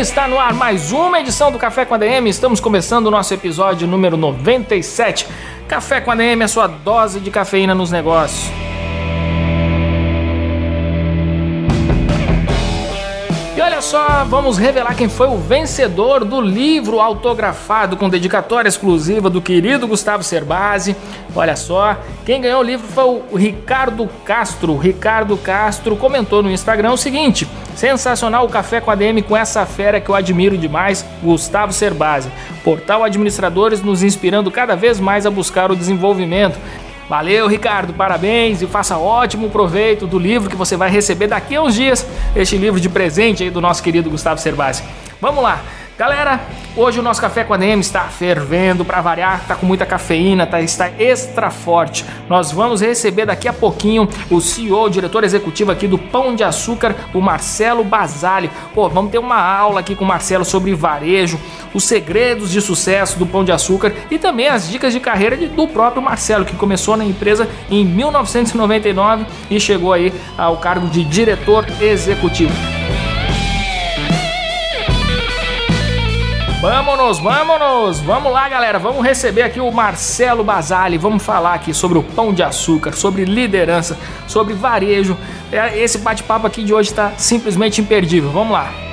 Está no ar mais uma edição do Café com ADM. Estamos começando o nosso episódio número 97. Café com ADM, a sua dose de cafeína nos negócios. Olha só, vamos revelar quem foi o vencedor do livro autografado com dedicatória exclusiva do querido Gustavo Cerbasi. Olha só, quem ganhou o livro foi o Ricardo Castro. O Ricardo Castro comentou no Instagram o seguinte: sensacional o café com ADM com essa fera que eu admiro demais, Gustavo Cerbasi. Portal Administradores nos inspirando cada vez mais a buscar o desenvolvimento. Valeu, Ricardo, parabéns e faça ótimo proveito do livro que você vai receber daqui a uns dias. Este livro de presente aí do nosso querido Gustavo Cerbasi. Vamos lá. Galera, hoje o nosso café com a DM está fervendo para variar, está com muita cafeína, tá, está extra forte. Nós vamos receber daqui a pouquinho o CEO, o diretor executivo aqui do Pão de Açúcar, o Marcelo Basali. Pô, vamos ter uma aula aqui com o Marcelo sobre varejo, os segredos de sucesso do Pão de Açúcar e também as dicas de carreira de, do próprio Marcelo, que começou na empresa em 1999 e chegou aí ao cargo de diretor executivo. Vamos, vamos, vamos lá, galera. Vamos receber aqui o Marcelo Basali. Vamos falar aqui sobre o pão de açúcar, sobre liderança, sobre varejo. É, esse bate-papo aqui de hoje está simplesmente imperdível. Vamos lá.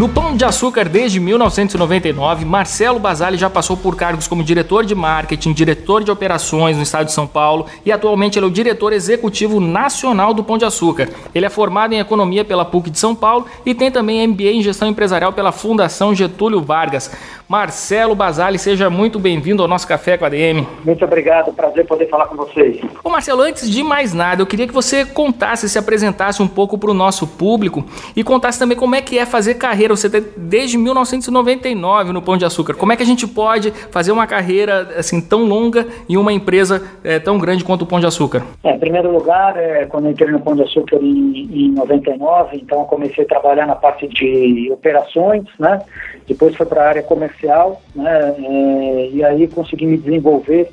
No Pão de Açúcar, desde 1999, Marcelo Basali já passou por cargos como diretor de marketing, diretor de operações no estado de São Paulo e atualmente ele é o diretor executivo nacional do Pão de Açúcar. Ele é formado em economia pela PUC de São Paulo e tem também MBA em gestão empresarial pela Fundação Getúlio Vargas. Marcelo Basali, seja muito bem-vindo ao nosso Café com a DM. Muito obrigado, prazer poder falar com vocês. Ô Marcelo, antes de mais nada, eu queria que você contasse, se apresentasse um pouco para o nosso público e contasse também como é que é fazer carreira. Você tem desde 1999 no Pão de Açúcar. Como é que a gente pode fazer uma carreira assim tão longa em uma empresa é, tão grande quanto o Pão de Açúcar? É, em primeiro lugar, é, quando eu entrei no Pão de Açúcar em, em 99, então eu comecei a trabalhar na parte de operações, né? Depois foi para a área comercial, né? É, e aí consegui me desenvolver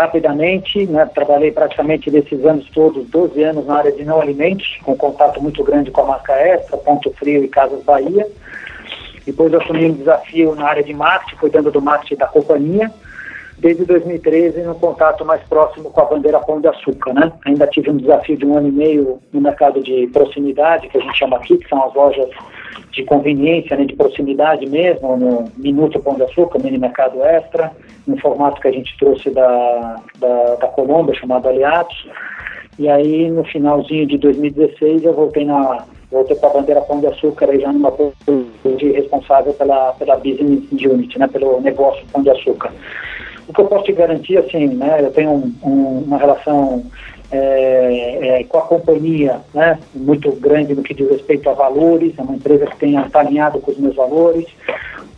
rapidamente, né? trabalhei praticamente desses anos todos, 12 anos na área de não alimentos, com contato muito grande com a marca Extra, Ponto Frio e Casas Bahia. Depois assumi um desafio na área de marketing, cuidando do marketing da companhia. Desde 2013, no contato mais próximo com a bandeira Pão de Açúcar, né? Ainda tive um desafio de um ano e meio no mercado de proximidade, que a gente chama aqui, que são as lojas de conveniência, né, de proximidade mesmo, no Minuto Pão de Açúcar, mini mercado extra, no formato que a gente trouxe da, da, da Colômbia, chamado Aliados. E aí, no finalzinho de 2016, eu voltei na voltei para a bandeira Pão de Açúcar, aí já numa posição de responsável pela, pela business unit, né, pelo negócio Pão de Açúcar. O que eu posso te garantir, assim, né, eu tenho um, um, uma relação é, é, com a companhia né, muito grande no que diz respeito a valores, é uma empresa que tem está alinhado com os meus valores,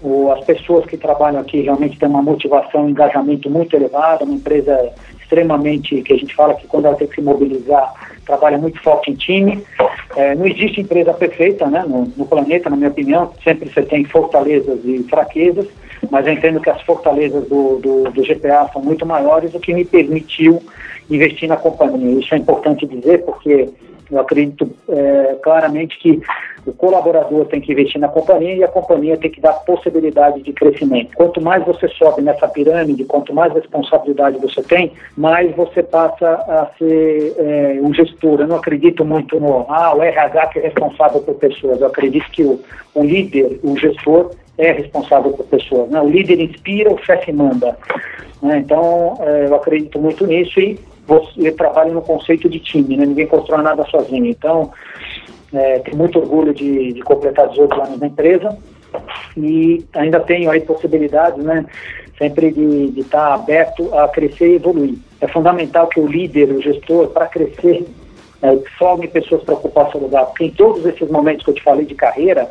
o, as pessoas que trabalham aqui realmente têm uma motivação, um engajamento muito elevado, uma empresa extremamente, que a gente fala que quando ela tem que se mobilizar, trabalha muito forte em time. É, não existe empresa perfeita né, no, no planeta, na minha opinião, sempre você tem fortalezas e fraquezas, mas eu entendo que as fortalezas do, do, do GPA são muito maiores, o que me permitiu investir na companhia. Isso é importante dizer porque eu acredito é, claramente que o colaborador tem que investir na companhia e a companhia tem que dar possibilidade de crescimento. Quanto mais você sobe nessa pirâmide, quanto mais responsabilidade você tem, mais você passa a ser é, um gestor. Eu não acredito muito no ah, o RH que é responsável por pessoas. Eu acredito que o, o líder, o gestor, é responsável por pessoas. Né? O líder inspira, o chefe manda. Né? Então, é, eu acredito muito nisso e você trabalha no conceito de time, né? ninguém constrói nada sozinho. Então, é, tenho muito orgulho de, de completar 18 anos na empresa e ainda tenho aí possibilidades, né? sempre de estar tá aberto a crescer e evoluir. É fundamental que o líder, o gestor, para crescer, é, forme pessoas para ocupar seu lugar, porque em todos esses momentos que eu te falei de carreira,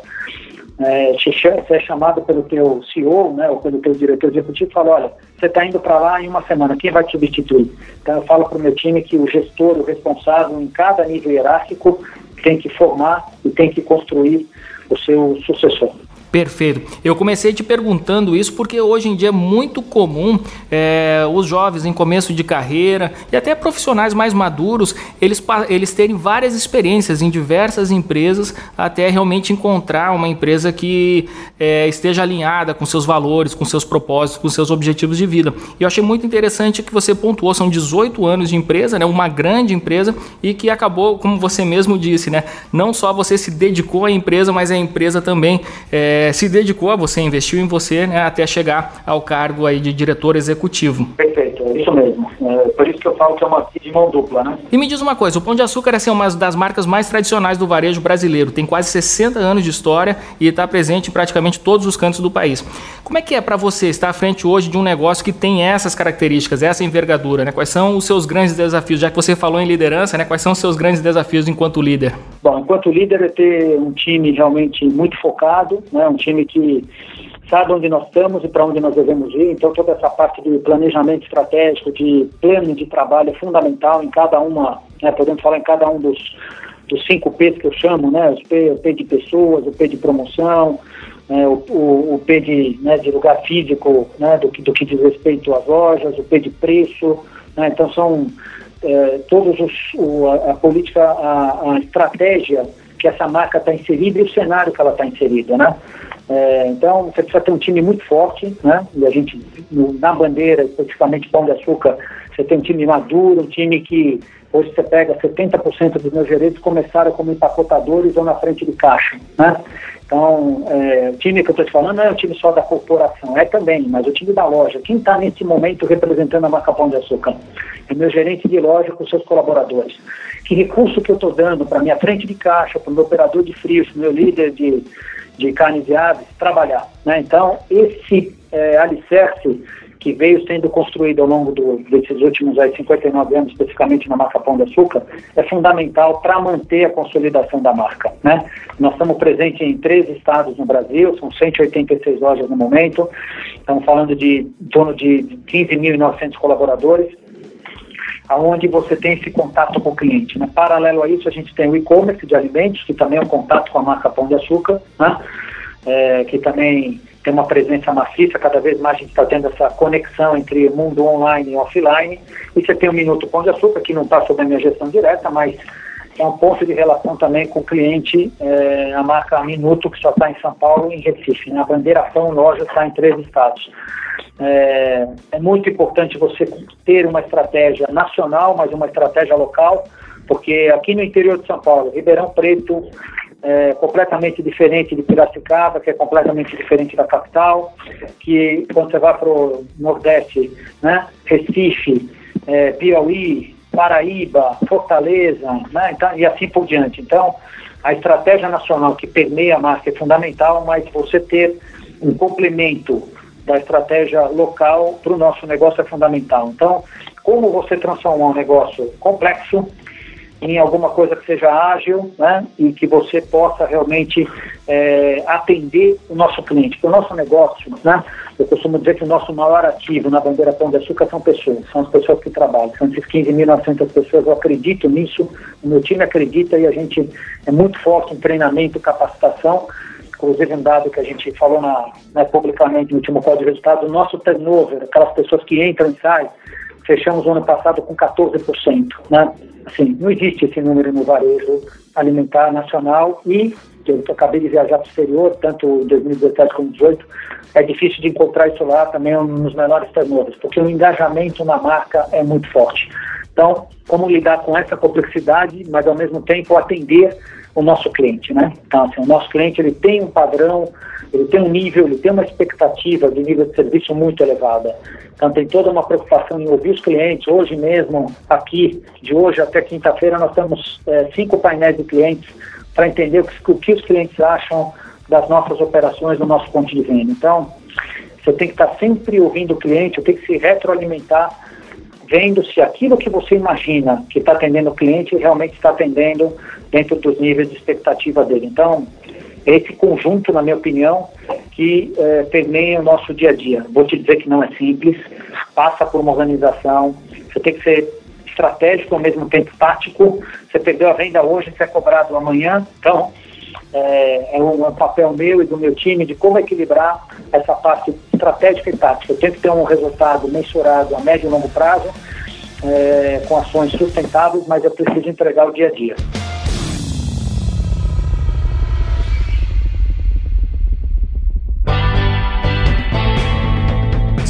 é, você é chamado pelo teu CEO, né, ou pelo teu diretor executivo fala, olha, você está indo para lá em uma semana, quem vai te substituir? Então eu falo para o meu time que o gestor, o responsável em cada nível hierárquico tem que formar e tem que construir o seu sucessor. Perfeito. Eu comecei te perguntando isso porque hoje em dia é muito comum é, os jovens em começo de carreira e até profissionais mais maduros eles, eles terem várias experiências em diversas empresas até realmente encontrar uma empresa que é, esteja alinhada com seus valores, com seus propósitos, com seus objetivos de vida. E eu achei muito interessante que você pontuou, são 18 anos de empresa, né, uma grande empresa e que acabou, como você mesmo disse, né, não só você se dedicou à empresa, mas a empresa também. É, é, se dedicou a você, investiu em você né, até chegar ao cargo aí de diretor executivo. Perfeito, é isso mesmo. É, por isso que eu falo que é uma de mão dupla, né? E me diz uma coisa, o Pão de Açúcar é assim, uma das marcas mais tradicionais do varejo brasileiro, tem quase 60 anos de história e está presente em praticamente todos os cantos do país. Como é que é para você estar à frente hoje de um negócio que tem essas características, essa envergadura? Né? Quais são os seus grandes desafios? Já que você falou em liderança, né? quais são os seus grandes desafios enquanto líder? Bom, enquanto líder é ter um time realmente muito focado, né? Um time que sabe onde nós estamos e para onde nós devemos ir. Então, toda essa parte de planejamento estratégico, de plano de trabalho é fundamental em cada uma, né, podemos falar em cada um dos, dos cinco P's que eu chamo, né, o P, o P de pessoas, o P de promoção, né, o, o, o, P de, né, de lugar físico, né, do, que, do que diz respeito às lojas, o P de preço. Né, então, são é, todos os, o, a, a, política, a, a estratégia que essa marca está inserida e o cenário que ela está inserida, né? É, então, você precisa ter um time muito forte, né? E a gente, no, na bandeira, especificamente Pão de Açúcar, você tem um time maduro, um time que hoje você pega 70% dos meus gerentes começaram como empacotadores ou na frente de caixa, né? Então, é, o time que eu estou te falando não é o time só da corporação, é também, mas o time da loja. Quem está nesse momento representando a marca Pão de Açúcar? É meu gerente de loja com seus colaboradores que recurso que eu estou dando para minha frente de caixa, para o meu operador de frios, meu líder de, de carnes e aves, trabalhar. Né? Então, esse é, alicerce que veio sendo construído ao longo do, desses últimos aí, 59 anos, especificamente na marca Pão de Açúcar, é fundamental para manter a consolidação da marca. Né? Nós estamos presentes em três estados no Brasil, são 186 lojas no momento, estamos falando de em torno de 15.900 colaboradores, aonde você tem esse contato com o cliente. Né? Paralelo a isso, a gente tem o e-commerce de alimentos, que também é um contato com a marca Pão de Açúcar, né? É, que também tem uma presença maciça, cada vez mais a gente está tendo essa conexão entre mundo online e offline. E você tem o Minuto Pão de Açúcar, que não está sob a minha gestão direta, mas é um ponto de relação também com o cliente, é, a marca Minuto, que só está em São Paulo e em Recife. Né? A bandeira Pão Loja está em três estados. É, é muito importante você ter uma estratégia nacional, mas uma estratégia local, porque aqui no interior de São Paulo, Ribeirão Preto é completamente diferente de Piracicaba, que é completamente diferente da capital, que quando você vai para o Nordeste, né, Recife, é, Piauí, Paraíba, Fortaleza, né, então, e assim por diante. Então, a estratégia nacional que permeia a marca é fundamental, mas você ter um complemento da estratégia local para o nosso negócio é fundamental. Então, como você transformar um negócio complexo em alguma coisa que seja ágil né, e que você possa realmente é, atender o nosso cliente. Porque o nosso negócio, né, eu costumo dizer que o nosso maior ativo na bandeira Pão de Açúcar são pessoas, são as pessoas que trabalham. São esses 15.900 pessoas, eu acredito nisso, o meu time acredita e a gente é muito forte em treinamento, capacitação inclusive um dado que a gente falou na, né, publicamente no último código de resultados, o nosso turnover, aquelas pessoas que entram e saem, fechamos o ano passado com 14%. Né? Assim, não existe esse número no varejo alimentar nacional e eu acabei de viajar para o exterior, tanto em 2017 como 2018, é difícil de encontrar isso lá também um dos menores turnovers, porque o engajamento na marca é muito forte. Então, como lidar com essa complexidade, mas ao mesmo tempo atender o nosso cliente, né? Então, assim, o nosso cliente ele tem um padrão, ele tem um nível, ele tem uma expectativa de nível de serviço muito elevada. Então, tem toda uma preocupação em ouvir os clientes. Hoje mesmo, aqui, de hoje até quinta-feira, nós temos é, cinco painéis de clientes para entender o que, o que os clientes acham das nossas operações, do nosso ponto de venda. Então, Você tem que estar sempre ouvindo o cliente, tem que se retroalimentar, vendo se aquilo que você imagina que está atendendo o cliente realmente está atendendo dentro dos níveis de expectativa dele. Então, esse conjunto, na minha opinião, que é, permeia o nosso dia a dia. Vou te dizer que não é simples, passa por uma organização, você tem que ser estratégico ao mesmo tempo tático. Você perdeu a venda hoje, você é cobrado amanhã. Então, é, é, um, papel meu e do meu time de como equilibrar essa parte estratégica e tática. Eu tenho que ter um resultado mensurado a médio e longo prazo, é, com ações sustentáveis, mas eu preciso entregar o dia a dia.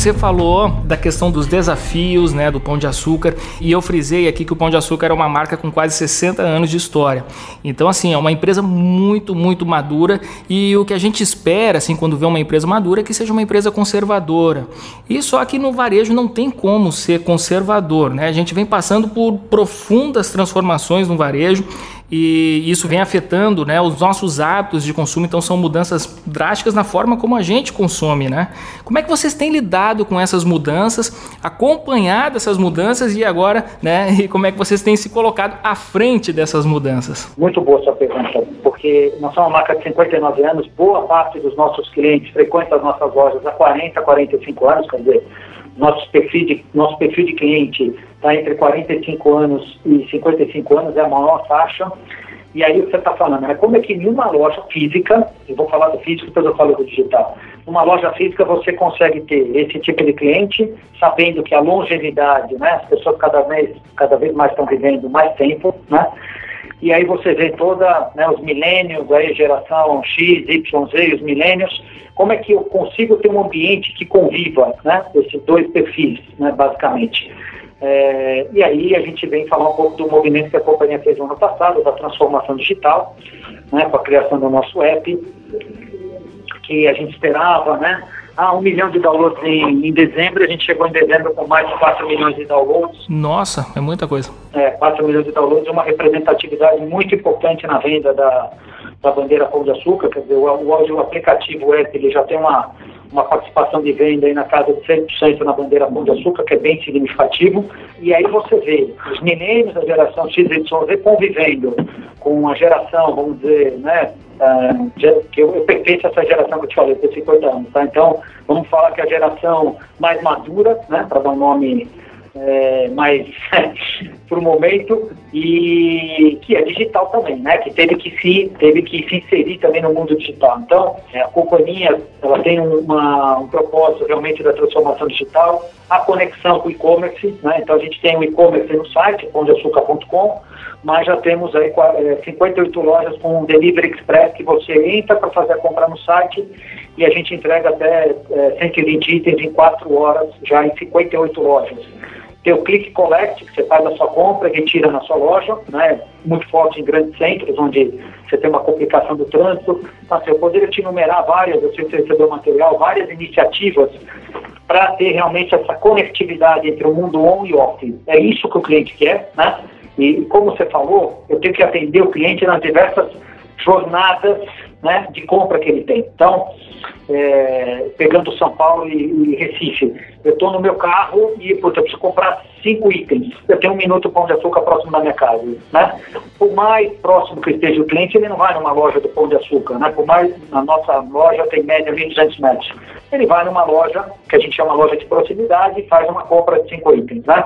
Você falou da questão dos desafios, né, do Pão de Açúcar, e eu frisei aqui que o Pão de Açúcar é uma marca com quase 60 anos de história. Então, assim, é uma empresa muito, muito madura e o que a gente espera, assim, quando vê uma empresa madura é que seja uma empresa conservadora. E só que no varejo não tem como ser conservador, né? A gente vem passando por profundas transformações no varejo e isso vem afetando né, os nossos hábitos de consumo, então são mudanças drásticas na forma como a gente consome. Né? Como é que vocês têm lidado com essas mudanças, acompanhado essas mudanças e agora, né, e como é que vocês têm se colocado à frente dessas mudanças? Muito boa sua pergunta, porque nós somos uma marca de 59 anos, boa parte dos nossos clientes frequentam as nossas lojas há 40, 45 anos, quer dizer, nosso perfil de, nosso perfil de cliente está entre 45 anos e 55 anos, é a maior faixa. E aí o que você está falando? É como é que em uma loja física, eu vou falar do físico, depois eu falo do digital, numa loja física você consegue ter esse tipo de cliente, sabendo que a longevidade, né, as pessoas cada vez, cada vez mais estão vivendo mais tempo, né, e aí você vê toda, né, os milênios, aí geração X, Y, Z, os milênios, como é que eu consigo ter um ambiente que conviva, né, esses dois perfis, né, basicamente. É, e aí a gente vem falar um pouco do movimento que a companhia fez no ano passado, da transformação digital, né, com a criação do nosso app, que a gente esperava, né, ah, um milhão de downloads em, em dezembro, a gente chegou em dezembro com mais de 4 milhões de downloads. Nossa, é muita coisa. É, 4 milhões de downloads, uma representatividade muito importante na venda da, da bandeira Pão de Açúcar, quer dizer, o, o, o aplicativo app, ele já tem uma, uma participação de venda aí na casa de 100% na bandeira Pão de Açúcar, que é bem significativo, e aí você vê os milênios da geração XYZ convivendo com a geração, vamos dizer, né, que eu, eu pertenço a essa geração que eu te falei, por 50 anos, tá? Então, vamos falar que a geração mais madura, né, para dar um nome é, mais o momento e que é digital também, né? Que teve que se teve que se inserir também no mundo digital. Então é, a companhia ela tem uma, um propósito realmente da transformação digital, a conexão com o e-commerce, né? Então a gente tem o e-commerce no site ondeaçucar.com, mas já temos aí 58 é, lojas com delivery express que você entra para fazer a compra no site e a gente entrega até é, 120 itens em 4 horas já em 58 lojas. Tem o Click Collect, que você faz a sua compra e retira na sua loja, né? muito forte em grandes centros, onde você tem uma complicação do trânsito. Então, assim, eu poderia te enumerar várias, eu sei que recebeu material, várias iniciativas para ter realmente essa conectividade entre o mundo on e off. É isso que o cliente quer, né? E como você falou, eu tenho que atender o cliente nas diversas jornadas né, de compra que ele tem. Então, é, pegando São Paulo e, e Recife, eu estou no meu carro e putz, eu preciso comprar cinco itens. Eu tenho um minuto pão de açúcar próximo da minha casa. Né? Por mais próximo que esteja o cliente, ele não vai numa loja do pão de açúcar. Né? Por mais a nossa loja tem média 1.200 metros. Ele vai numa loja, que a gente chama loja de proximidade, e faz uma compra de cinco itens. Né?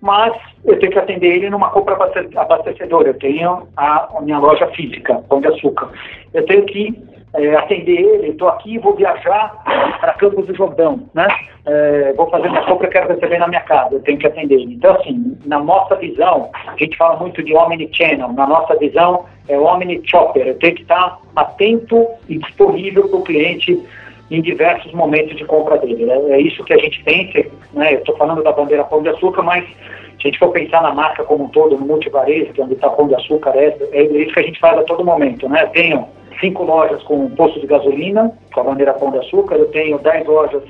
Mas eu tenho que atender ele numa compra abastecedora. Eu tenho a, a minha loja física, Pão de Açúcar. Eu tenho que é, atender ele, estou aqui, vou viajar para Campos do Jordão, né? É, vou fazer minha compra, quero receber na minha casa, eu tenho que atender ele. Então, assim, na nossa visão, a gente fala muito de omnichannel, na nossa visão é omnichopper, eu tenho que estar atento e disponível para o cliente em diversos momentos de compra dele. Né? É isso que a gente pensa, né? eu estou falando da bandeira Pão de Açúcar, mas se a gente for pensar na marca como um todo, no multivarejo, que é onde está Pão de Açúcar, é, é isso que a gente faz a todo momento. Né? Tenho cinco lojas com posto de gasolina, com a bandeira Pão de Açúcar, eu tenho dez lojas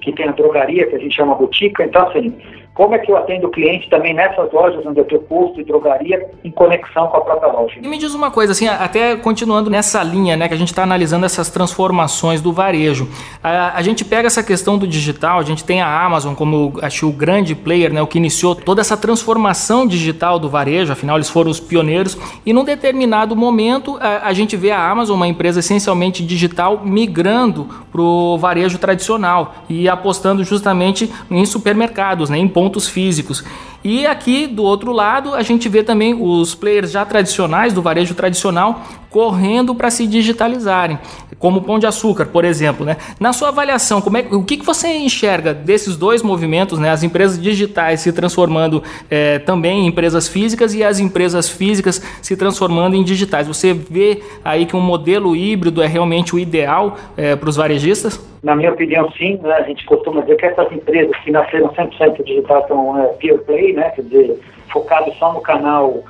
que tem a drogaria, que a gente chama botica. Então, assim, como é que eu atendo o cliente também nessas lojas onde eu tenho posto e drogaria em conexão com a própria loja. E me diz uma coisa, assim, até continuando nessa linha, né, que a gente está analisando essas transformações do varejo. A, a, gente pega essa questão do digital, a gente tem a Amazon como, acho, o grande player, né, o que iniciou toda essa transformação digital do varejo, afinal eles foram os pioneiros, e num determinado momento a, a gente vê a Amazon, uma empresa essencialmente digital, migrando para o varejo tradicional e apostando justamente em supermercados, né, em pontos pontos físicos. E aqui do outro lado a gente vê também os players já tradicionais do varejo tradicional correndo para se digitalizarem, como o Pão de Açúcar, por exemplo. Né? Na sua avaliação, como é, o que, que você enxerga desses dois movimentos, né? as empresas digitais se transformando é, também em empresas físicas e as empresas físicas se transformando em digitais? Você vê aí que um modelo híbrido é realmente o ideal é, para os varejistas? Na minha opinião, sim. Né? A gente costuma dizer que essas empresas que nasceram 100% digitais são é, pure play, né? quer dizer, focados só no canal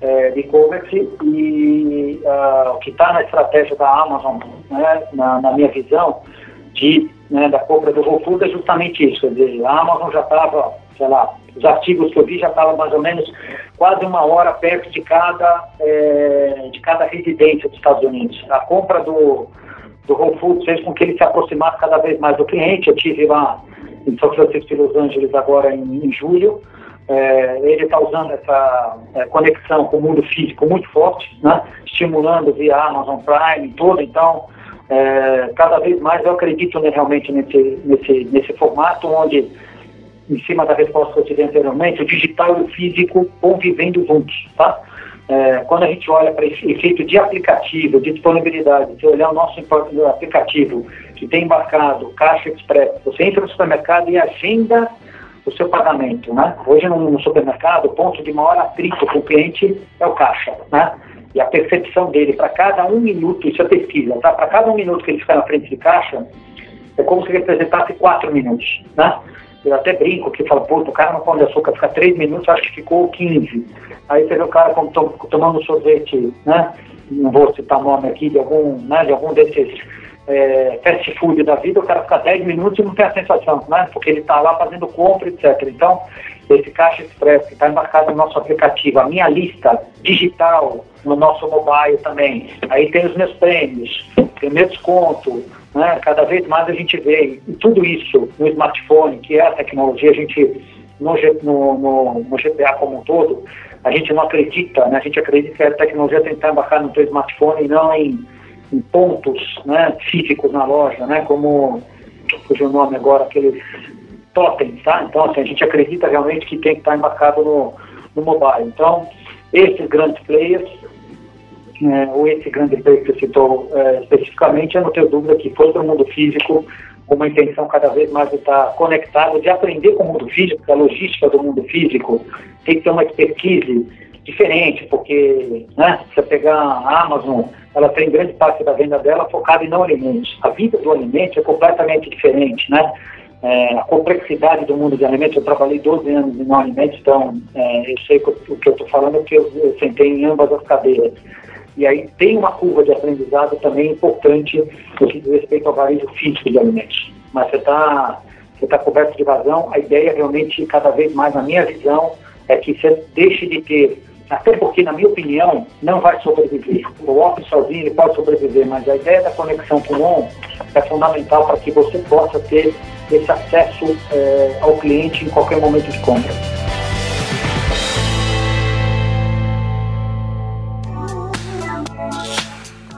é, de e-commerce e uh, o que está na estratégia da Amazon, né, na, na, minha visão, de, né, da compra do Whole Foods é justamente isso. Quer dizer, a Amazon já estava, sei lá, os artigos que eu vi já estavam mais ou menos quase uma hora perto de cada, é, de cada residência dos Estados Unidos. A compra do, do Whole Foods fez com que ele se aproximasse cada vez mais do cliente. Eu tive lá em São Francisco e Los Angeles agora em, em julho. É, ele está usando essa é, conexão com o mundo físico muito forte, né? estimulando via Amazon Prime tudo. Então, é, cada vez mais eu acredito né, realmente nesse, nesse, nesse formato onde, em cima da resposta que eu tive anteriormente, o digital e o físico convivendo juntos. Tá? É, quando a gente olha para esse efeito de aplicativo, de disponibilidade, se olhar o nosso aplicativo que tem embarcado Caixa Express, você entra no supermercado e agenda o seu pagamento. Né? Hoje, no, no supermercado, o ponto de maior atrito com o cliente é o caixa. Né? E a percepção dele para cada um minuto, isso é pesquisa, tá? para cada um minuto que ele fica na frente de caixa, é como se representasse quatro minutos. Né? Eu até brinco que fala, pô, o cara no pão de açúcar fica três minutos, acho que ficou 15. Aí você vê o cara tomando sorvete, né? Não vou citar nome aqui de algum, né, de algum desses é, fast food da vida, o cara fica 10 minutos e não tem a sensação, né? Porque ele está lá fazendo compra, etc. Então, esse Caixa Express que está embarcado no nosso aplicativo, a minha lista digital no nosso mobile também. Aí tem os meus prêmios, tem meu desconto, né? Cada vez mais a gente vê e tudo isso no smartphone, que é a tecnologia, a gente no, no, no, GPA como um todo, a gente não acredita, né? A gente acredita que a tecnologia tem que estar embarcada no teu smartphone e não em em pontos né, físicos na loja, né, como, fugiu o nome agora, aqueles totens, tá? Então, assim, a gente acredita realmente que tem que estar embarcado no, no mobile. Então, esses grandes players, é, ou esse grande player que você citou é, especificamente, eu não tenho dúvida que foi para o mundo físico uma intenção cada vez mais de estar conectado, de aprender com o mundo físico, a logística do mundo físico tem que ter uma expertise diferente, porque né, se você pegar a Amazon, ela tem grande parte da venda dela focada em não alimentos. A vida do alimento é completamente diferente, né? É, a complexidade do mundo de alimentos, eu trabalhei 12 anos em não alimentos, então é, eu sei o que eu estou falando porque eu, eu sentei em ambas as cadeiras. E aí tem uma curva de aprendizado também importante no que diz respeito ao varejo físico de alimentos. Mas você está você tá coberto de razão, a ideia realmente, cada vez mais, na minha visão, é que você deixe de ter até porque, na minha opinião, não vai sobreviver. O off sozinho ele pode sobreviver, mas a ideia da conexão com o on é fundamental para que você possa ter esse acesso é, ao cliente em qualquer momento de compra.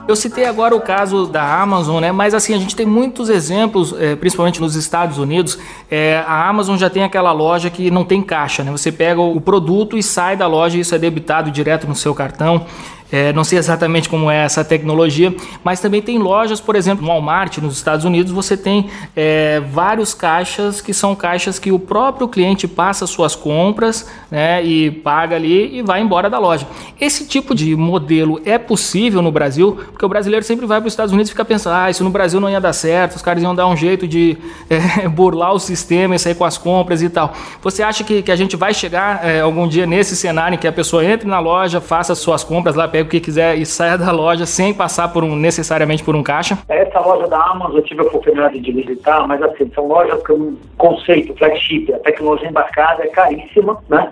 Eu citei agora o caso da Amazon, né? Mas assim, a gente tem muitos exemplos, é, principalmente nos Estados Unidos. É, a Amazon já tem aquela loja que não tem caixa, né? Você pega o produto e sai da loja e isso é debitado direto no seu cartão. É, não sei exatamente como é essa tecnologia, mas também tem lojas, por exemplo, no Walmart, nos Estados Unidos, você tem é, vários caixas que são caixas que o próprio cliente passa suas compras né, e paga ali e vai embora da loja. Esse tipo de modelo é possível no Brasil, porque o brasileiro sempre vai para os Estados Unidos e fica pensando, ah, isso no Brasil não ia dar certo, os caras iam dar um jeito de é, burlar o sistema e sair com as compras e tal. Você acha que, que a gente vai chegar é, algum dia nesse cenário em que a pessoa entre na loja, faça suas compras lá, o que quiser e saia da loja sem passar por um, necessariamente por um caixa? Essa loja da Amazon eu tive a oportunidade de visitar, mas assim, são lojas com conceito flagship, a tecnologia embarcada é caríssima, né?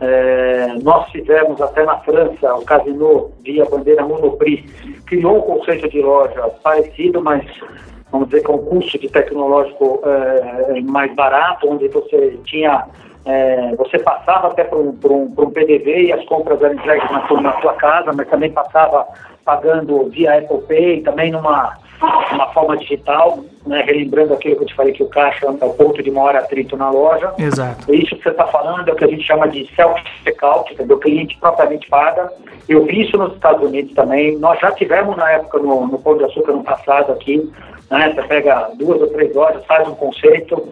É, nós fizemos até na França, o Casino, via bandeira Monoprix, criou um conceito de loja parecido, mas vamos dizer com um custo de tecnológico é, mais barato, onde você tinha é, você passava até por um, por, um, por um, PDV e as compras eram entregues na, na sua casa, mas também passava pagando via Apple Pay, também numa uma forma digital, né, relembrando aquilo que eu te falei que o caixa é o ponto de maior atrito na loja. Exato. Isso que você está falando é o que a gente chama de self-checkout, o cliente propriamente paga. Eu vi isso nos Estados Unidos também. Nós já tivemos na época no, no Pão de Açúcar no passado aqui, né, você pega duas ou três lojas, faz um conceito,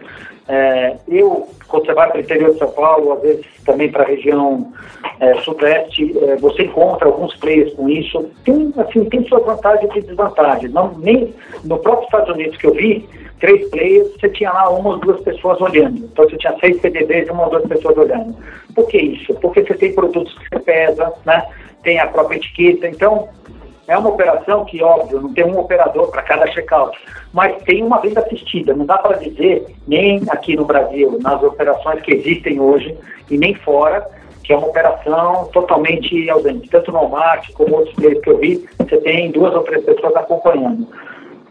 é, eu, quando você vai para o interior de São Paulo, às vezes também para a região é, sudeste, é, você encontra alguns players com isso. Tem, assim, tem suas vantagens e desvantagens. Não, nem no próprio Estados Unidos que eu vi, três players, você tinha lá uma ou duas pessoas olhando. Então você tinha seis PDDs e uma ou duas pessoas olhando. Por que isso? Porque você tem produtos que você pesa, né? tem a própria etiqueta. Então, é uma operação que, óbvio, não tem um operador para cada checkout, mas tem uma venda assistida. Não dá para dizer, nem aqui no Brasil, nas operações que existem hoje, e nem fora, que é uma operação totalmente ausente. Tanto no Walmart como outros players que eu vi, você tem duas ou três pessoas acompanhando.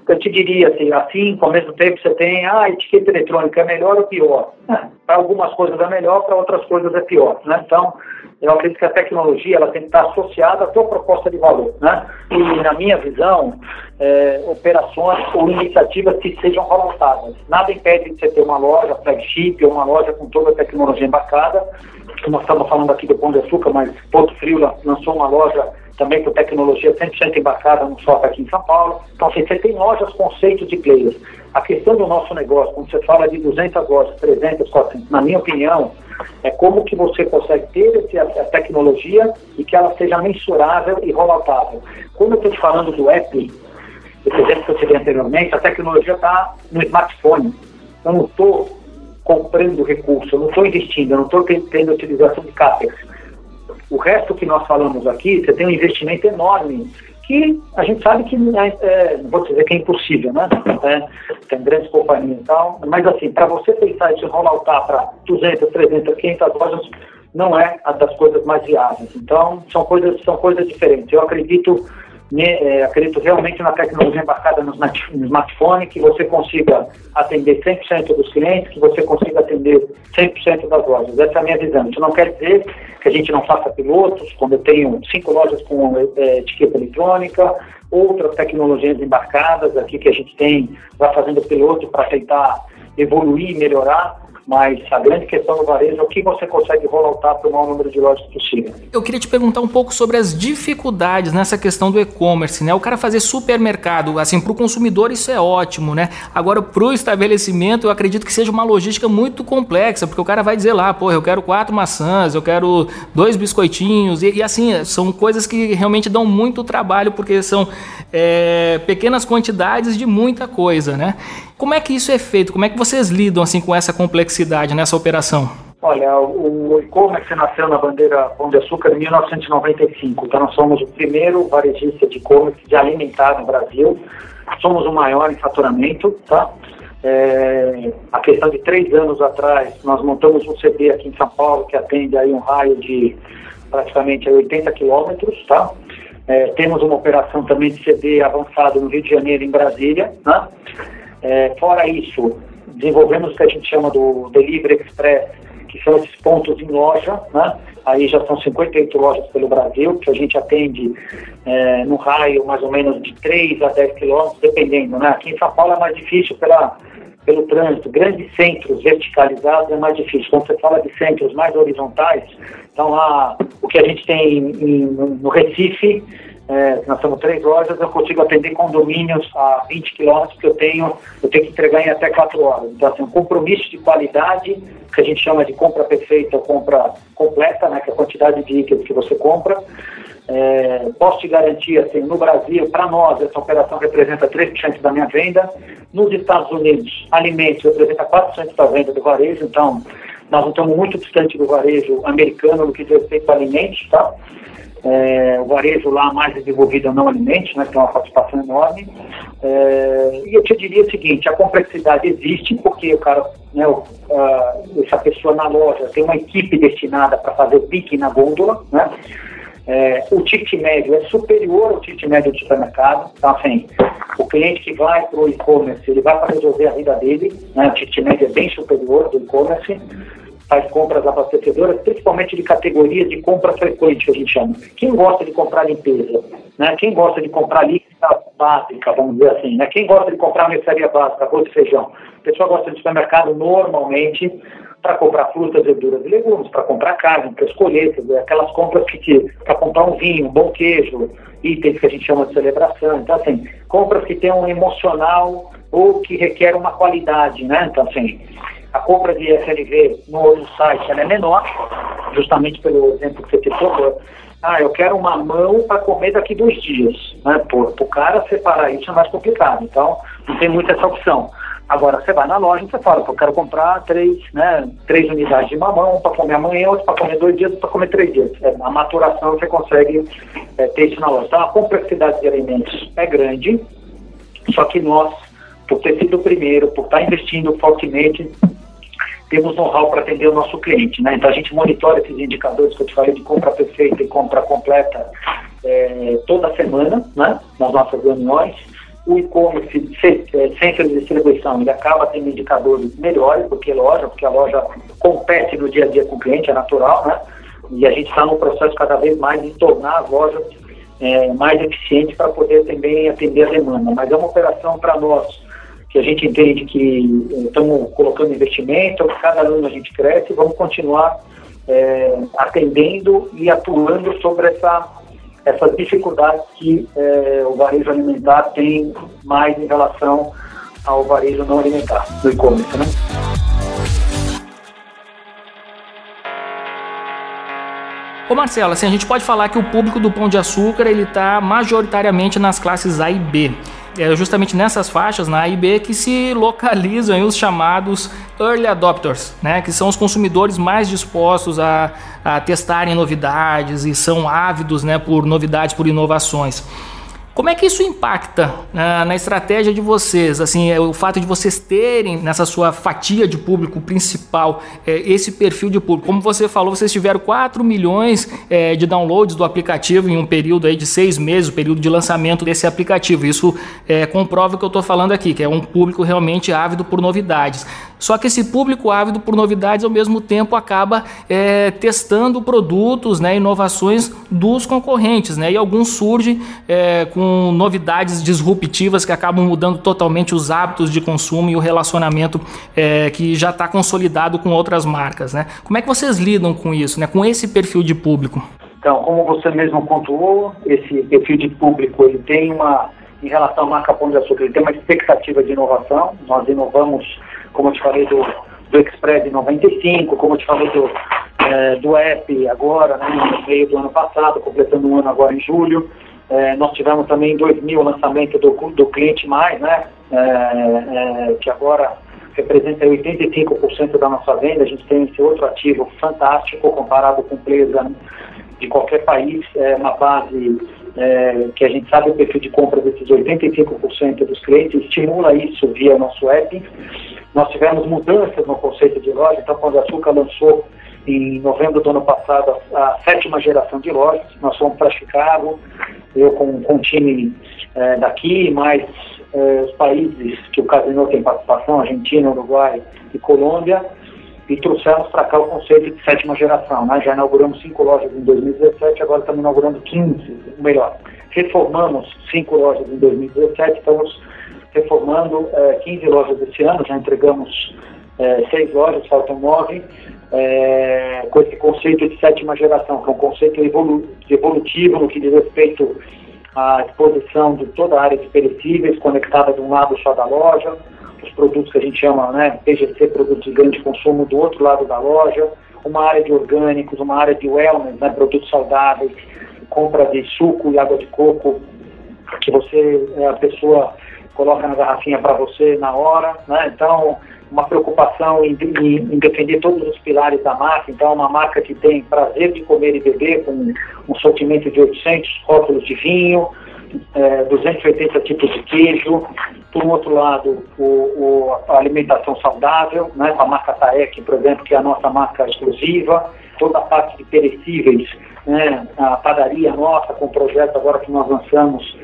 Eu te diria assim, assim, ao mesmo tempo você tem, ah, a etiqueta eletrônica é melhor ou pior? É, para algumas coisas é melhor, para outras coisas é pior. Né? Então, eu acredito que a tecnologia ela tem que estar associada à sua proposta de valor. Né? E, na minha visão, é, operações ou iniciativas que sejam voluntárias. Nada impede de você ter uma loja flagship ou uma loja com toda a tecnologia embarcada. Nós estamos falando aqui do Pão de Açúcar, mas Porto Frio lançou uma loja também com tecnologia 100% embarcada no shopping aqui em São Paulo. Então, assim, você tem lojas, conceitos de players. A questão do nosso negócio, quando você fala de 200 lojas, 300, 400, na minha opinião, é como que você consegue ter esse, a tecnologia e que ela seja mensurável e rolloutável. Quando eu estou te falando do app, esse exemplo que eu tive anteriormente, a tecnologia está no smartphone. Eu não estou comprando recurso, eu não estou investindo, eu não estou tendo utilização de CAPEX. O resto que nós falamos aqui, você tem um investimento enorme que a gente sabe que é, é, vou dizer que é impossível, né? É, tem grandes companhias e tal, mas assim, para você pensar isso rolloutar para 200, 300, 500 lojas, não é a das coisas mais viáveis. Então, são coisas, são coisas diferentes. Eu acredito né, é, acredito realmente na tecnologia embarcada no, smartphone, que você consiga atender 100% dos clientes, que você consiga atender 100% das lojas. Essa é a minha visão. Isso não quer dizer que a gente não faça pilotos, quando eu tenho cinco lojas com é, etiqueta eletrônica, outras tecnologias embarcadas aqui que a gente tem, vai fazendo piloto para tentar evoluir melhorar mas a grande questão do varejo é o que você consegue rolloutar para o maior número de lojas possível. Eu queria te perguntar um pouco sobre as dificuldades nessa questão do e-commerce, né? O cara fazer supermercado, assim, para o consumidor isso é ótimo, né? Agora, para o estabelecimento, eu acredito que seja uma logística muito complexa, porque o cara vai dizer lá, pô, eu quero quatro maçãs, eu quero dois biscoitinhos, e, e assim, são coisas que realmente dão muito trabalho, porque são é, pequenas quantidades de muita coisa, né? Como é que isso é feito? Como é que vocês lidam assim com essa complexidade nessa operação? Olha, o e-commerce nasceu na bandeira Pão de Açúcar em 1995. Então, nós somos o primeiro varejista de e-commerce de alimentar no Brasil. Somos o maior em faturamento, tá? É, a questão de três anos atrás, nós montamos um CD aqui em São Paulo que atende aí um raio de praticamente 80 quilômetros, tá? É, temos uma operação também de CD avançado no Rio de Janeiro, em Brasília, né? É, fora isso, desenvolvemos o que a gente chama do Delivery Express, que são esses pontos em loja, né? Aí já são 58 lojas pelo Brasil, que a gente atende é, no raio mais ou menos de 3 a 10 quilômetros, dependendo, né? Aqui em São Paulo é mais difícil pela, pelo trânsito. Grandes centros verticalizados é mais difícil. Quando você fala de centros mais horizontais, então lá o que a gente tem em, no Recife é, nós temos três lojas, eu consigo atender condomínios a 20 quilômetros que eu tenho, eu tenho que entregar em até 4 horas. Então, assim, um compromisso de qualidade, que a gente chama de compra perfeita ou compra completa, né, que é a quantidade de itens que você compra. É, posso te garantir, assim, no Brasil, para nós, essa operação representa 3% da minha venda. Nos Estados Unidos, alimentos representa 4% da venda do varejo, então nós não estamos muito distante do varejo americano no que diz respeito a alimentos, tá? É, o varejo lá mais desenvolvido é não alimentos, né, que tem uma participação enorme. É, e eu te diria o seguinte, a complexidade existe porque o cara, né, o, a, essa pessoa na loja tem uma equipe destinada para fazer pique na gôndola, né? É, o ticket médio é superior ao ticket médio do supermercado. Então, assim, o cliente que vai para o e-commerce, ele vai para resolver a vida dele, né? o ticket médio é bem superior do e-commerce faz compras abastecedoras, principalmente de categorias de compra frequente, que a gente chama. Quem gosta de comprar limpeza? Né? Quem gosta de comprar líquida básica, vamos dizer assim? Né? Quem gosta de comprar mercearia básica, arroz e feijão? A pessoa gosta de supermercado normalmente para comprar frutas, verduras e legumes, para comprar carne, para escolher, aquelas compras que, para comprar um vinho, um bom queijo, itens que a gente chama de celebração. Então, assim, compras que têm um emocional ou que requer uma qualidade, né? Então, assim, a compra de SLV no, no site é menor, justamente pelo exemplo que você citou. Ah, eu quero uma mão para comer daqui dois dias. Né? Para o cara separar isso é mais complicado. Então, não tem muita essa opção. Agora, você vai na loja e você fala, eu quero comprar três, né, três unidades de mamão, para comer amanhã, outro para comer dois dias, para comer três dias. É, a maturação você consegue é, ter isso na loja. Então, a complexidade de alimentos é grande, só que nós, por ter sido o primeiro, por estar investindo fortemente, temos know-how para atender o nosso cliente. Né? Então a gente monitora esses indicadores que eu te falei de compra perfeita e compra completa é, toda semana né? nas nossas reuniões. O e-commerce, é, centro de distribuição, ele acaba tendo indicadores melhores do que loja, porque a loja compete no dia a dia com o cliente, é natural, né? E a gente está no processo cada vez mais de tornar as lojas é, mais eficientes para poder também atender a demanda. Mas é uma operação para nós que a gente entende que eh, estamos colocando investimento, cada ano a gente cresce vamos continuar é, atendendo e atuando sobre essa, essas dificuldades que é, o varejo alimentar tem mais em relação ao varejo não alimentar, do e-commerce. Né? Ô Marcelo, assim, a gente pode falar que o público do Pão de Açúcar ele está majoritariamente nas classes A e B é justamente nessas faixas, na A e B, que se localizam os chamados early adopters, né, que são os consumidores mais dispostos a, a testarem novidades e são ávidos né, por novidades, por inovações. Como é que isso impacta uh, na estratégia de vocês? Assim, é, o fato de vocês terem nessa sua fatia de público principal é, esse perfil de público. Como você falou, vocês tiveram 4 milhões é, de downloads do aplicativo em um período aí de seis meses, o período de lançamento desse aplicativo. Isso é, comprova o que eu estou falando aqui, que é um público realmente ávido por novidades. Só que esse público ávido por novidades, ao mesmo tempo, acaba é, testando produtos, né, inovações dos concorrentes, né, e alguns surgem é, com novidades disruptivas que acabam mudando totalmente os hábitos de consumo e o relacionamento é, que já está consolidado com outras marcas. Né? Como é que vocês lidam com isso, né, com esse perfil de público? Então, como você mesmo pontuou, esse perfil de público ele tem uma, em relação à marca Pão de Açúcar, ele tem uma expectativa de inovação. Nós inovamos como eu te falei do, do Express em 95, como eu te falei do, é, do app agora, né, no meio do ano passado, completando um ano agora em julho. É, nós tivemos também em 2000 o lançamento do, do Cliente Mais, né, é, é que agora representa 85% da nossa venda. A gente tem esse outro ativo fantástico comparado com empresa de qualquer país, é uma base é, que a gente sabe o perfil de compra desses 85% dos clientes, estimula isso via nosso app. Nós tivemos mudanças no conceito de loja, então quando a Açúcar lançou em novembro do ano passado a, a sétima geração de lojas, nós fomos para Chicago, eu com, com um time é, daqui, mais é, os países que o Casino tem participação, Argentina, Uruguai e Colômbia, e trouxemos para cá o conceito de sétima geração. Né? Já inauguramos cinco lojas em 2017, agora estamos inaugurando 15, melhor, reformamos cinco lojas em 2017, estamos reformando é, 15 lojas esse ano, já entregamos é, seis lojas, faltam nove, é, com esse conceito de sétima geração, que é um conceito evolu evolutivo no que diz respeito à exposição de toda a área de perecíveis, conectada de um lado só da loja, os produtos que a gente chama né, PGC, produtos de grande consumo, do outro lado da loja, uma área de orgânicos, uma área de wellness, né, produtos saudáveis, compra de suco e água de coco, que você, a pessoa coloca na garrafinha para você na hora, né? Então, uma preocupação em, em, defender todos os pilares da marca. Então, é uma marca que tem prazer de comer e beber, com um sortimento de 800 rótulos de vinho, é, 280 tipos de queijo. Por outro lado, o, o, a alimentação saudável, né, com a marca Taek, por exemplo, que é a nossa marca exclusiva. Toda a parte de perecíveis, né, a padaria nossa, com o projeto agora que nós lançamos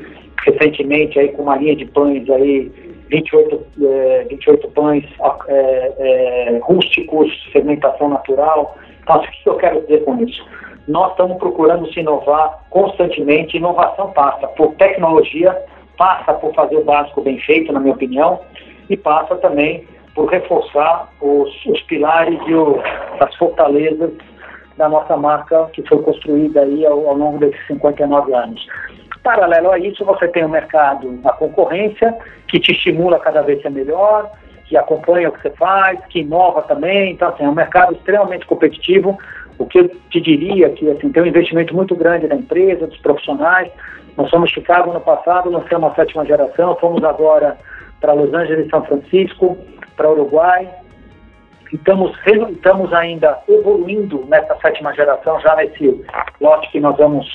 recentemente aí com uma linha de pães aí 28, é, 28 pães é, é, rústicos, fermentação natural. Então, o que eu quero dizer com isso? Nós estamos procurando se inovar constantemente. Inovação passa por tecnologia, passa por fazer o básico bem feito, na minha opinião, e passa também por reforçar os, os pilares e o, as fortalezas da nossa marca que foi construída aí ao, ao longo desses 59 anos. Paralelo a isso, você tem o mercado, a concorrência, que te estimula cada vez ser melhor, que acompanha o que você faz, que inova também. Então, assim, é um mercado extremamente competitivo. O que eu te diria que assim, tem um investimento muito grande na empresa, dos profissionais. Nós somos Chicago no passado, lançamos a sétima geração, fomos agora para Los Angeles e São Francisco, para Uruguai. Estamos, estamos ainda evoluindo nessa sétima geração, já nesse lote que nós vamos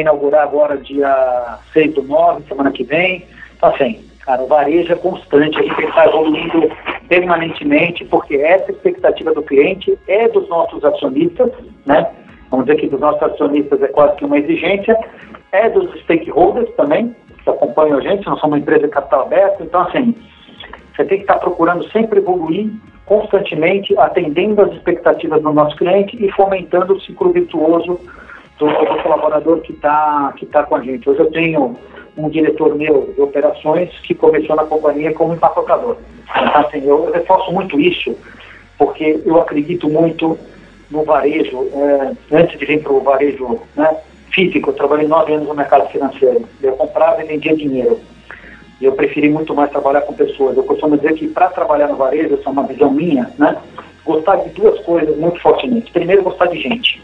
inaugurar agora dia 6 do 9, semana que vem. Então, assim, cara, o varejo é constante, a gente está evoluindo permanentemente, porque essa expectativa do cliente é dos nossos acionistas, né? Vamos dizer que dos nossos acionistas é quase que uma exigência, é dos stakeholders também, que acompanham a gente, nós somos uma empresa de capital aberto, então, assim, você tem que estar procurando sempre evoluir constantemente, atendendo às expectativas do nosso cliente e fomentando o ciclo virtuoso do, do colaborador que está que tá com a gente. Hoje eu tenho um diretor meu de operações que começou na companhia como empacotador. Então, assim, eu reforço muito isso, porque eu acredito muito no varejo. É, antes de vir para o varejo né, físico, eu trabalhei nove anos no mercado financeiro. Eu comprava e vendia dinheiro. E eu preferi muito mais trabalhar com pessoas. Eu costumo dizer que para trabalhar no varejo, essa é uma visão minha, né? Gostar de duas coisas muito fortemente. Primeiro, gostar de gente.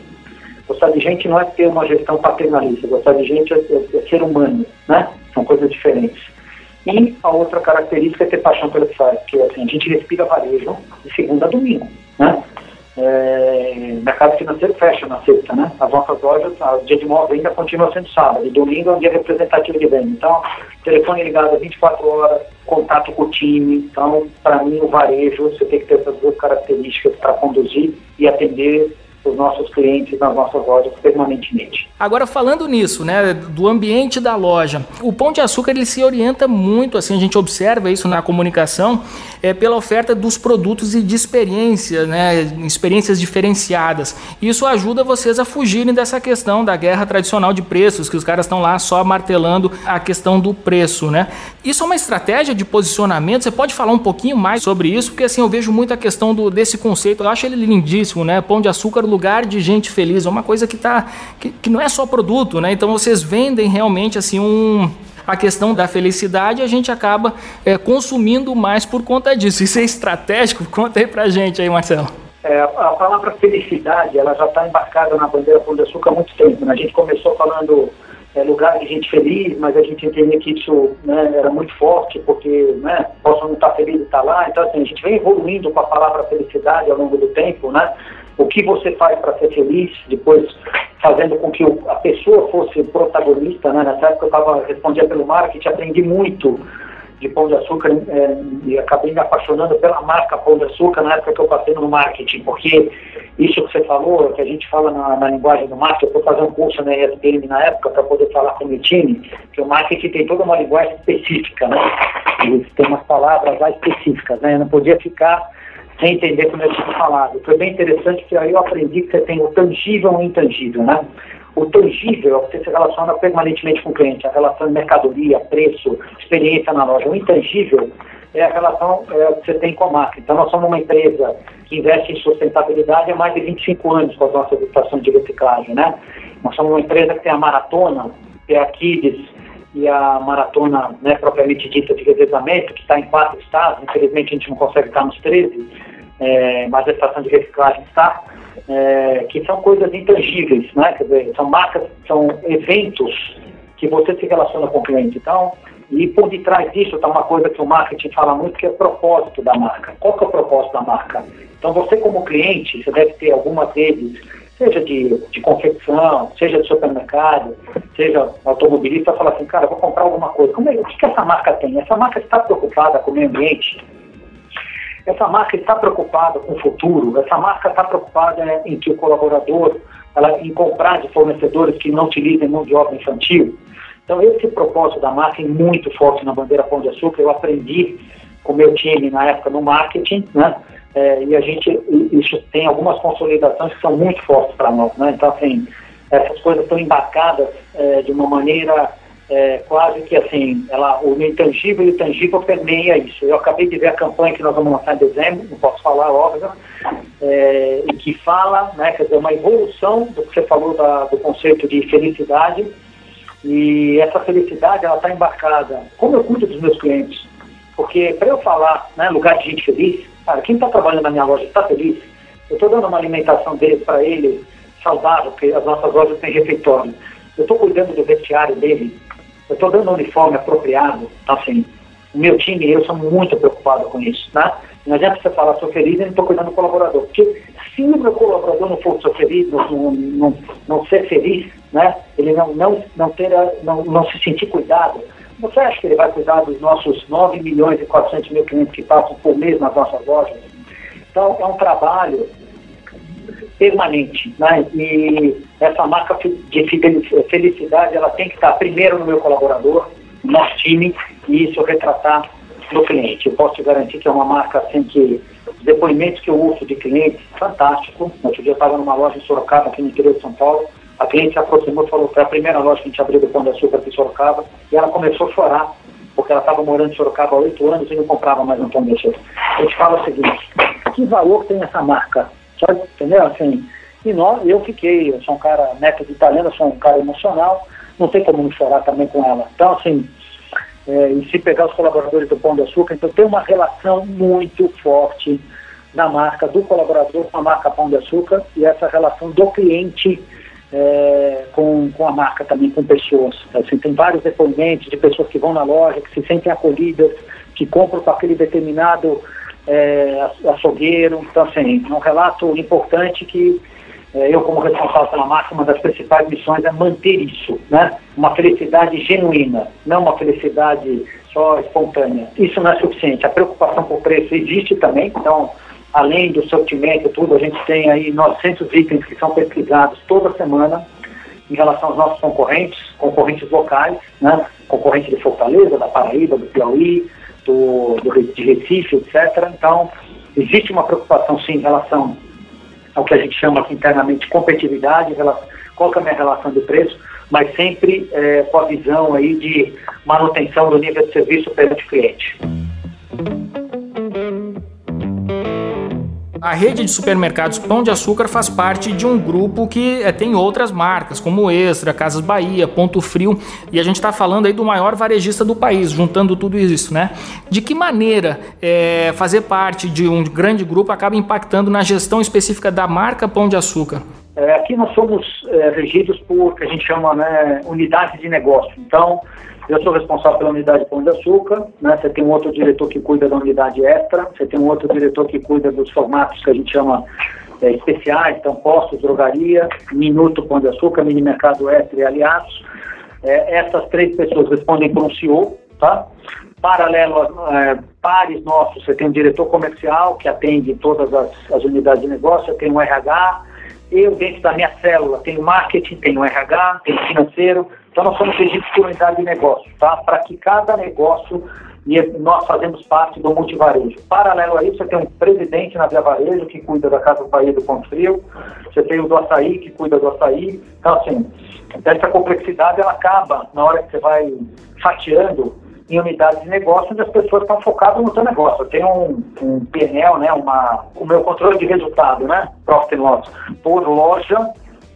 Gostar de gente não é ter uma gestão paternalista, gostar de gente é, é, é ser humano, né? São coisas diferentes. E a outra característica é ter paixão pelo que faz, é assim, a gente respira varejo de segunda a domingo, né? É, mercado financeiro fecha na sexta, né? As nossas lojas, o dia de móvel ainda continua sendo sábado, e domingo é um dia representativo de venda. Então, telefone ligado 24 horas, contato com o time. Então, para mim, o varejo, você tem que ter essas duas características para conduzir e atender os nossos clientes nas nossas lojas permanentemente. Agora falando nisso, né, do ambiente da loja, o Pão de Açúcar ele se orienta muito, assim a gente observa isso na comunicação, é pela oferta dos produtos e de experiência, né, experiências diferenciadas. Isso ajuda vocês a fugirem dessa questão da guerra tradicional de preços, que os caras estão lá só martelando a questão do preço, né? Isso é uma estratégia de posicionamento. Você pode falar um pouquinho mais sobre isso, porque assim eu vejo muito a questão do, desse conceito. Eu acho ele lindíssimo, né? Pão de Açúcar lugar de gente feliz, é uma coisa que tá que, que não é só produto, né? Então vocês vendem realmente assim um a questão da felicidade a gente acaba é, consumindo mais por conta disso. Isso é estratégico? Conta aí pra gente aí, Marcelo. É, a palavra felicidade, ela já está embarcada na bandeira Pão de Açúcar há muito tempo. Né? A gente começou falando é, lugar de gente feliz, mas a gente entendeu que isso né, era muito forte, porque né, posso não estar feliz e estar lá. Então, assim, a gente vem evoluindo com a palavra felicidade ao longo do tempo, né? O que você faz para ser feliz, depois fazendo com que a pessoa fosse protagonista, né? Nessa época eu estava respondia pelo marketing, aprendi muito de Pão de Açúcar é, e acabei me apaixonando pela marca Pão de Açúcar na época que eu passei no marketing, porque isso que você falou, que a gente fala na, na linguagem do marketing, eu fui fazer um curso na ESPM na época para poder falar com o meu time, que o marketing tem toda uma linguagem específica, né? Eles têm umas palavras lá específicas, né? Eu não podia ficar sem entender como eu tinha falado. Foi bem interessante que aí eu aprendi que você tem o tangível e o intangível, né? O tangível é o que você se relaciona permanentemente com o cliente, a relação de mercadoria, preço, experiência na loja. O intangível é a relação é, que você tem com a marca. Então, nós somos uma empresa que investe em sustentabilidade há mais de 25 anos com as nossas estações de reciclagem, né? Nós somos uma empresa que tem a maratona, que é a Kids, e a maratona né, propriamente dita de revezamento, que está em quatro estados, infelizmente a gente não consegue estar nos 13, é, mas a estação de reciclagem está, é, que são coisas intangíveis, né? Quer dizer, são marcas, são eventos que você se relaciona com o cliente. Então, E por detrás disso está uma coisa que o marketing fala muito, que é o propósito da marca. Qual que é o propósito da marca? Então você como cliente, você deve ter algumas vezes, seja de, de confecção, seja de supermercado, seja automobilista, fala assim, cara, vou comprar alguma coisa. Como é, o que, que essa marca tem? Essa marca está preocupada com o meio ambiente, essa marca está preocupada com o futuro, essa marca está preocupada né, em que o colaborador, ela, em comprar de fornecedores que não utilizem mão de obra infantil. Então, esse propósito da marca é muito forte na bandeira Pão de Açúcar. Eu aprendi com o meu time na época no marketing, né? É, e a gente, isso tem algumas consolidações que são muito fortes para nós, né? Então, assim, essas coisas estão embarcadas é, de uma maneira é, quase que assim, ela, o intangível e o tangível permeia isso. Eu acabei de ver a campanha que nós vamos lançar em dezembro, não posso falar, óbvio, é, e que fala, né, quer dizer, uma evolução do que você falou da, do conceito de felicidade, e essa felicidade, ela está embarcada. Como eu cuido dos meus clientes? Porque para eu falar, né, lugar de gente feliz, cara, quem está trabalhando na minha loja está feliz, eu estou dando uma alimentação dele para ele saudável, porque as nossas lojas têm refeitório. Eu estou cuidando do vestiário dele, eu estou dando um uniforme apropriado, então, assim, o meu time e eu somos muito preocupados com isso, né? Não adianta você falar, sou feliz e não estou cuidando do colaborador. Porque se o meu colaborador não for sou não, não, não, ser feliz, né? ele não, não, não, ter, não, não se sentir cuidado, você acha que ele vai cuidar dos nossos 9 milhões e 400 mil clientes que passam por mês nas nossas lojas? Então, é um trabalho permanente, né? E essa marca de felicidade, ela tem que estar primeiro no meu colaborador, no nosso time, e isso retratar no cliente. Eu posso te garantir que é uma marca assim que os depoimentos que eu uso de clientes, fantástico. Outro dia eu estava numa loja em Sorocaba, aqui no interior de São Paulo, a cliente se aproximou e falou foi a primeira loja que a gente abriu do Pão de Açúcar aqui em Sorocaba, e ela começou a chorar, porque ela estava morando em Sorocaba há oito anos e não comprava mais um Pão de Açúcar. A gente fala o seguinte, que valor tem essa marca? Entendeu? Assim, e nós, eu fiquei, eu sou um cara neto de italiano, sou um cara emocional, não tem como não chorar também com ela. Então, assim, é, e se pegar os colaboradores do Pão de Açúcar, então tem uma relação muito forte da marca, do colaborador com a marca Pão de Açúcar e essa relação do cliente é, com, com a marca também, com pessoas. Assim, tem vários depoimentos de pessoas que vão na loja, que se sentem acolhidas, que compram com aquele determinado é, açougueiro. Então, assim, é um relato importante que é, eu, como responsável pela marca, uma das principais missões é manter isso, né? Uma felicidade genuína, não uma felicidade só espontânea. Isso não é suficiente. A preocupação por preço existe também, então, além do sortimento tudo, a gente tem aí 900 itens que são pesquisados toda semana em relação aos nossos concorrentes, concorrentes locais, né? Concorrente de Fortaleza, da Paraíba, do Piauí, do, do, de Recife, etc. Então, existe uma preocupação, sim, em relação ao que a gente chama aqui internamente competitividade, qual é a minha relação de preço, mas sempre é, com a visão aí de manutenção do nível de serviço perante o cliente. A rede de supermercados Pão de Açúcar faz parte de um grupo que é, tem outras marcas, como Extra, Casas Bahia, Ponto Frio, e a gente está falando aí do maior varejista do país, juntando tudo isso, né? De que maneira é, fazer parte de um grande grupo acaba impactando na gestão específica da marca Pão de Açúcar? É, aqui nós somos é, regidos por o que a gente chama né, unidade de negócio. Então, eu sou responsável pela unidade Pão de Açúcar, né? você tem um outro diretor que cuida da unidade extra, você tem um outro diretor que cuida dos formatos que a gente chama é, especiais, então postos, drogaria, Minuto Pão de Açúcar, Mini Mercado Extra e Aliados. É, essas três pessoas respondem por um CEO, tá? Paralelo a é, pares nossos, você tem um diretor comercial que atende todas as, as unidades de negócio, tem um RH, eu dentro da minha célula tenho marketing, tenho RH, tenho financeiro, então, nós somos regidos por unidade de negócio, tá? Para que cada negócio, e nós fazemos parte do multivarejo. Paralelo a isso, você tem um presidente na Via Varejo, que cuida da Casa do Bahia do Ponto Frio, você tem o do Açaí, que cuida do Açaí. Então, assim, essa complexidade, ela acaba, na hora que você vai fatiando, em unidades de negócio, onde as pessoas estão focadas no seu negócio. Eu tenho um, um PNL, né, uma, o meu controle de resultado, né, Profit Loss, por loja,